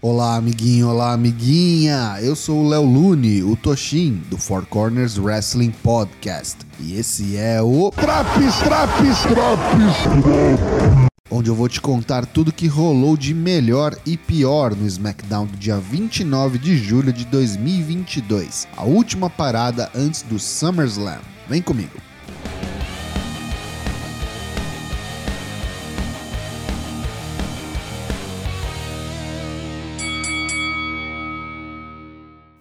Olá, amiguinho, olá, amiguinha. Eu sou o Léo Lune, o Toshin, do Four Corners Wrestling Podcast. E esse é o Traps, traps, traps. onde eu vou te contar tudo que rolou de melhor e pior no SmackDown do dia 29 de julho de 2022, a última parada antes do SummerSlam. Vem comigo.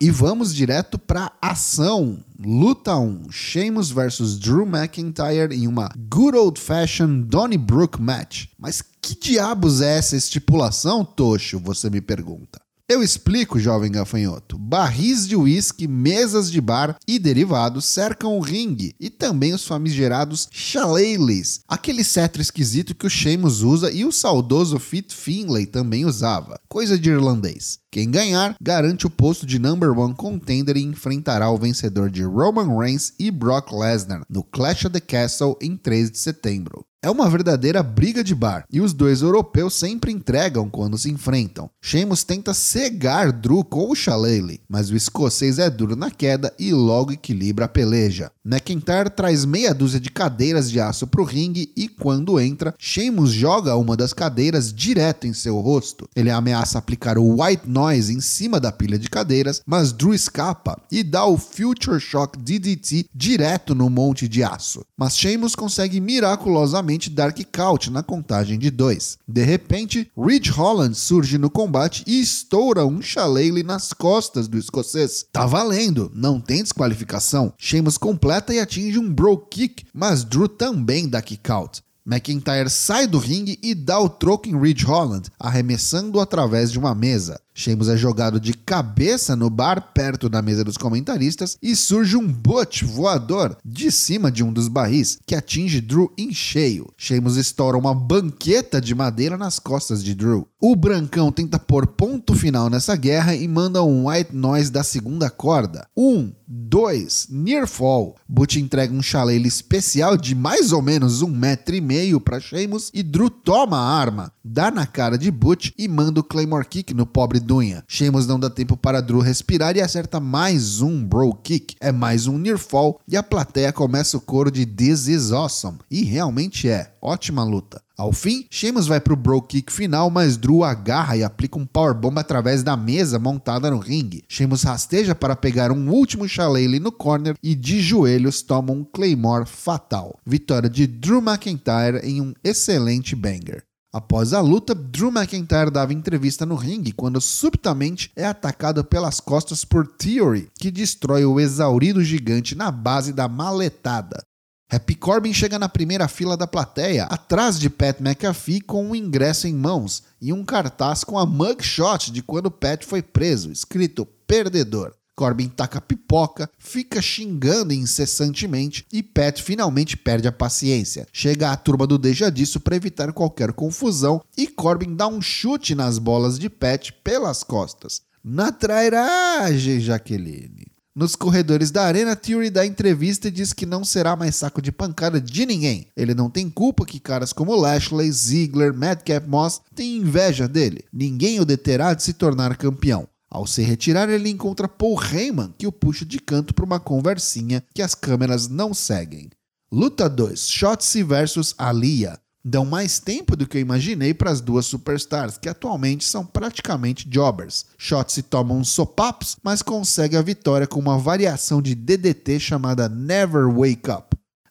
E vamos direto pra ação. Luta 1: Sheamus versus Drew McIntyre em uma good old fashioned Donnybrook match. Mas que diabos é essa estipulação, Tocho? Você me pergunta. Eu explico, jovem gafanhoto. Barris de uísque, mesas de bar e derivados cercam o ringue e também os famigerados shillelaghs, aquele cetro esquisito que o Sheamus usa e o saudoso Fit Finlay também usava, coisa de irlandês. Quem ganhar garante o posto de number one contender e enfrentará o vencedor de Roman Reigns e Brock Lesnar no Clash of the Castle em 3 de setembro. É uma verdadeira briga de bar, e os dois europeus sempre entregam quando se enfrentam. Sheamus tenta cegar Drew com o Shillelagh, mas o escocês é duro na queda e logo equilibra a peleja. McIntyre traz meia dúzia de cadeiras de aço para o ringue e quando entra, Sheamus joga uma das cadeiras direto em seu rosto. Ele ameaça aplicar o White Noise em cima da pilha de cadeiras, mas Drew escapa e dá o Future Shock DDT direto no monte de aço. Mas Sheamus consegue miraculosamente Dark Count na contagem de dois. De repente, Ridge Holland surge no combate e estoura um Shillelagh nas costas do escocês. Tá valendo, não tem desqualificação. Sheamus completa e atinge um Bro Kick, mas Drew também dá kick out. McIntyre sai do ringue e dá o troco em Ridge Holland, arremessando-o através de uma mesa. Sheamus é jogado de cabeça no bar perto da mesa dos comentaristas e surge um butch voador de cima de um dos barris que atinge Drew em cheio. Sheamus estoura uma banqueta de madeira nas costas de Drew. O Brancão tenta pôr ponto final nessa guerra e manda um white noise da segunda corda. Um, dois, near fall. Butch entrega um chaleiro especial de mais ou menos um metro e meio para Sheamus e Drew toma a arma, dá na cara de Butch e manda o Claymore Kick no pobre Dunha. Sheamus não dá tempo para Drew respirar e acerta mais um Bro Kick. É mais um Near Fall e a plateia começa o coro de This is Awesome. E realmente é. Ótima luta. Ao fim, Sheamus vai pro Bro Kick final, mas Drew agarra e aplica um Powerbomb através da mesa montada no ringue. Sheamus rasteja para pegar um último Shillelagh no corner e de joelhos toma um Claymore fatal. Vitória de Drew McIntyre em um excelente banger. Após a luta, Drew McIntyre dava entrevista no ringue quando subitamente é atacado pelas costas por Theory, que destrói o exaurido gigante na base da maletada. Happy Corbin chega na primeira fila da plateia, atrás de Pat McAfee com um ingresso em mãos e um cartaz com a mugshot de quando Pat foi preso, escrito perdedor. Corbin taca pipoca, fica xingando incessantemente e Pat finalmente perde a paciência. Chega a turma do Deja Disso para evitar qualquer confusão e Corbin dá um chute nas bolas de Pat pelas costas. Na trairagem, Jaqueline. Nos corredores da arena, Theory dá entrevista e diz que não será mais saco de pancada de ninguém. Ele não tem culpa que caras como Lashley, Ziggler, Madcap Moss têm inveja dele. Ninguém o deterá de se tornar campeão. Ao se retirar, ele encontra Paul Heyman, que o puxa de canto para uma conversinha que as câmeras não seguem. Luta 2: Shotzi versus Alia. Dão mais tempo do que eu imaginei para as duas superstars, que atualmente são praticamente jobbers. Shotzi toma uns sopapos, mas consegue a vitória com uma variação de DDT chamada Never Wake Up.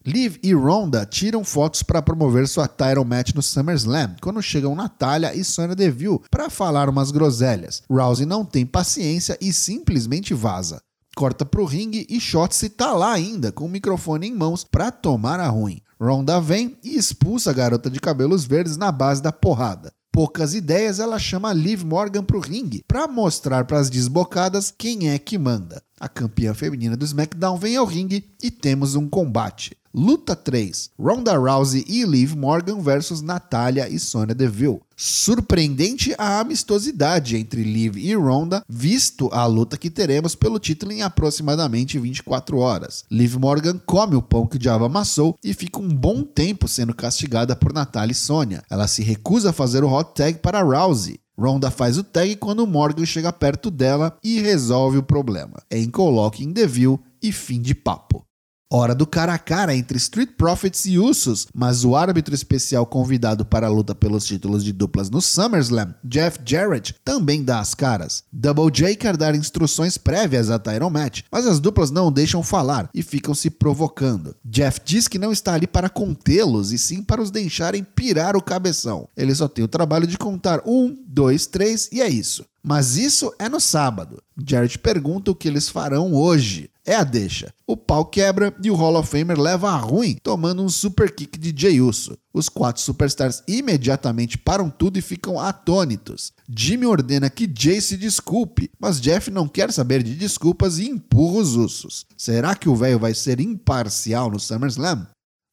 Liv e Ronda tiram fotos para promover sua title match no SummerSlam, quando chegam Natália e Sonya Deville para falar umas groselhas. Rousey não tem paciência e simplesmente vaza. Corta pro ringue e Shotzi tá lá ainda, com o microfone em mãos para tomar a ruim. Ronda vem e expulsa a garota de cabelos verdes na base da porrada. Poucas ideias, ela chama Liv Morgan pro ringue para mostrar para as desbocadas quem é que manda. A campeã feminina do SmackDown vem ao ringue e temos um combate. Luta 3: Ronda Rousey e Liv Morgan versus Natália e Sonya Deville. Surpreendente a amistosidade entre Liv e Ronda, visto a luta que teremos pelo título em aproximadamente 24 horas. Liv Morgan come o pão que o diabo amassou e fica um bom tempo sendo castigada por Natália e Sonya. Ela se recusa a fazer o hot tag para Rousey. Ronda faz o tag quando Morgan chega perto dela e resolve o problema. Em coloque em Devil e fim de papo. Hora do cara a cara entre Street Profits e Usos, mas o árbitro especial convidado para a luta pelos títulos de duplas no SummerSlam, Jeff Jarrett, também dá as caras. Double J quer dar instruções prévias a Tyron Match, mas as duplas não deixam falar e ficam se provocando. Jeff diz que não está ali para contê-los e sim para os deixarem pirar o cabeção. Ele só tem o trabalho de contar um, dois, três e é isso. Mas isso é no sábado. Jarrett pergunta o que eles farão hoje. É a deixa. O pau quebra e o Hall of Famer leva a ruim, tomando um super kick de Jey Uso. Os quatro superstars imediatamente param tudo e ficam atônitos. Jimmy ordena que Jay se desculpe, mas Jeff não quer saber de desculpas e empurra os Usos. Será que o velho vai ser imparcial no SummerSlam?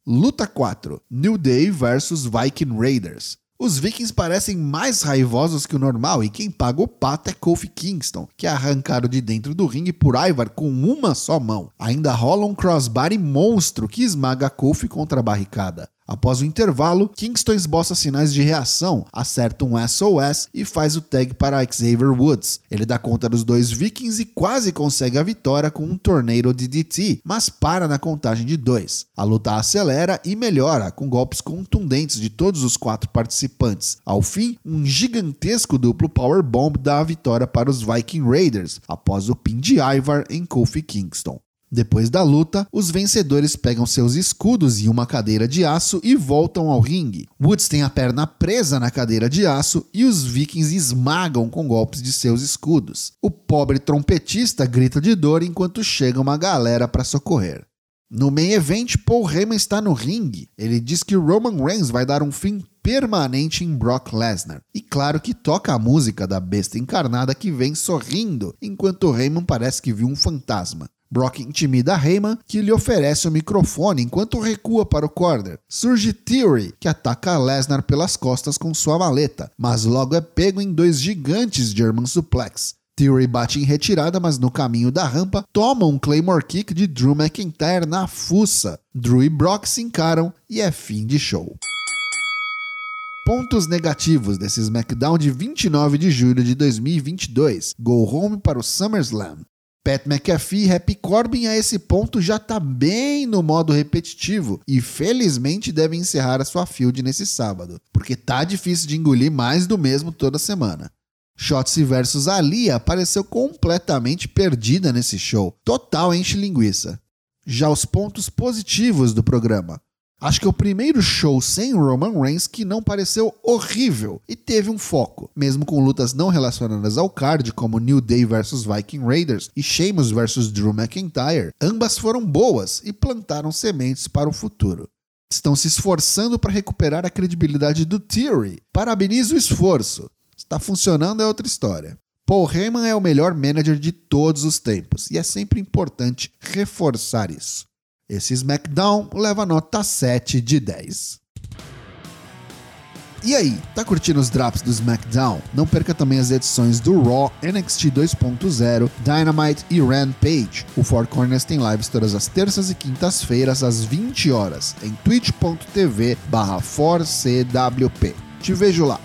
Luta 4: New Day vs Viking Raiders. Os Vikings parecem mais raivosos que o normal e quem paga o pato é Kofi Kingston, que é arrancado de dentro do ringue por Ivar com uma só mão. Ainda rola um crossbody monstro que esmaga Kofi contra a barricada. Após o intervalo, Kingston esboça sinais de reação, acerta um SOS e faz o tag para Xavier Woods. Ele dá conta dos dois Vikings e quase consegue a vitória com um torneio de DT, mas para na contagem de dois. A luta acelera e melhora, com golpes contundentes de todos os quatro participantes. Ao fim, um gigantesco duplo powerbomb dá a vitória para os Viking Raiders, após o pin de Ivar em Kofi Kingston. Depois da luta, os vencedores pegam seus escudos e uma cadeira de aço e voltam ao ringue. Woods tem a perna presa na cadeira de aço e os vikings esmagam com golpes de seus escudos. O pobre trompetista grita de dor enquanto chega uma galera para socorrer. No main event, Paul Heyman está no ringue. Ele diz que Roman Reigns vai dar um fim permanente em Brock Lesnar. E claro que toca a música da besta encarnada que vem sorrindo, enquanto Heyman parece que viu um fantasma. Brock intimida Heyman, que lhe oferece o microfone enquanto recua para o corner. Surge Theory, que ataca Lesnar pelas costas com sua maleta, mas logo é pego em dois gigantes German Suplex. Theory bate em retirada, mas no caminho da rampa toma um Claymore Kick de Drew McIntyre na fuça. Drew e Brock se encaram e é fim de show. Pontos negativos desse SmackDown de 29 de julho de 2022. Go home para o SummerSlam. Pat McAfee e Happy Corbin a esse ponto já tá bem no modo repetitivo e felizmente devem encerrar a sua field nesse sábado, porque tá difícil de engolir mais do mesmo toda semana. Shotzi versus Ali apareceu completamente perdida nesse show, total enche linguiça. Já os pontos positivos do programa. Acho que é o primeiro show sem Roman Reigns que não pareceu horrível e teve um foco, mesmo com lutas não relacionadas ao card, como New Day vs Viking Raiders e Sheamus vs Drew McIntyre. Ambas foram boas e plantaram sementes para o futuro. Estão se esforçando para recuperar a credibilidade do Theory. Parabenizo o esforço. Está funcionando é outra história. Paul Heyman é o melhor manager de todos os tempos e é sempre importante reforçar isso. Esse SmackDown leva nota 7 de 10. E aí, tá curtindo os drops do SmackDown? Não perca também as edições do Raw, NXT 2.0, Dynamite e Rampage. O Four Corners tem lives todas as terças e quintas-feiras às 20 horas em twitch.tv/4cwp. Te vejo lá.